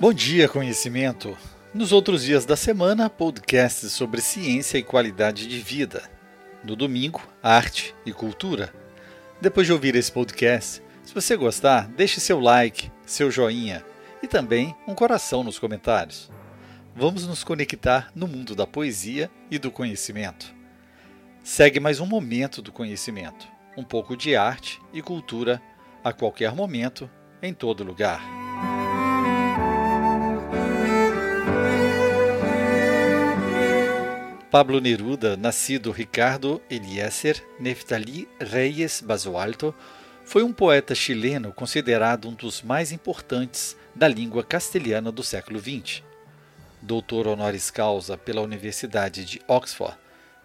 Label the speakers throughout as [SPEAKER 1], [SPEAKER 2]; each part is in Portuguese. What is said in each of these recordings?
[SPEAKER 1] Bom dia, conhecimento! Nos outros dias da semana, podcasts sobre ciência e qualidade de vida. No domingo, arte e cultura. Depois de ouvir esse podcast, se você gostar, deixe seu like, seu joinha e também um coração nos comentários. Vamos nos conectar no mundo da poesia e do conhecimento. Segue mais um momento do conhecimento, um pouco de arte e cultura a qualquer momento, em todo lugar. Pablo Neruda, nascido Ricardo Eliezer Neftali Reyes Basualto, foi um poeta chileno considerado um dos mais importantes da língua castelhana do século XX. Doutor honoris causa pela Universidade de Oxford,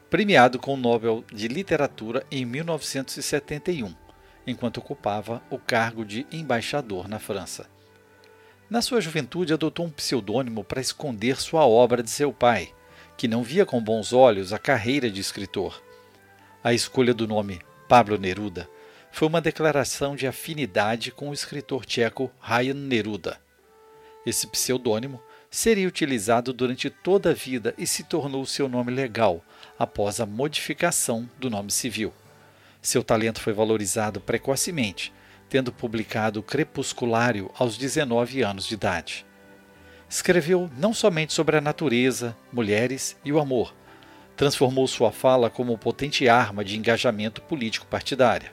[SPEAKER 1] premiado com o Nobel de Literatura em 1971, enquanto ocupava o cargo de embaixador na França. Na sua juventude, adotou um pseudônimo para esconder sua obra de seu pai que não via com bons olhos a carreira de escritor. A escolha do nome Pablo Neruda foi uma declaração de afinidade com o escritor tcheco Ryan Neruda. Esse pseudônimo seria utilizado durante toda a vida e se tornou seu nome legal após a modificação do nome civil. Seu talento foi valorizado precocemente, tendo publicado Crepusculário aos 19 anos de idade escreveu não somente sobre a natureza, mulheres e o amor, transformou sua fala como potente arma de engajamento político partidário.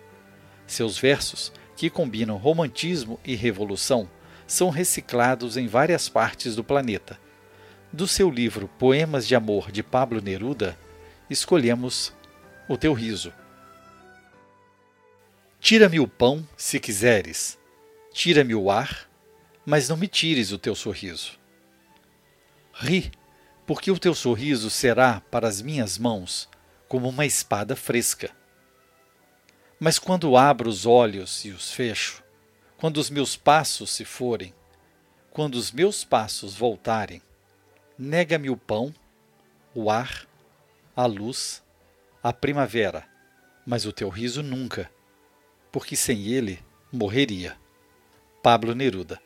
[SPEAKER 1] Seus versos, que combinam romantismo e revolução, são reciclados em várias partes do planeta. Do seu livro Poemas de Amor de Pablo Neruda, escolhemos O Teu Riso. Tira-me o pão, se quiseres, tira-me o ar, mas não me tires o teu sorriso. Ri, porque o teu sorriso será para as minhas mãos como uma espada fresca. Mas quando abro os olhos e os fecho, quando os meus passos se forem, quando os meus passos voltarem, nega-me o pão, o ar, a luz, a primavera, mas o teu riso nunca, porque sem ele morreria. Pablo Neruda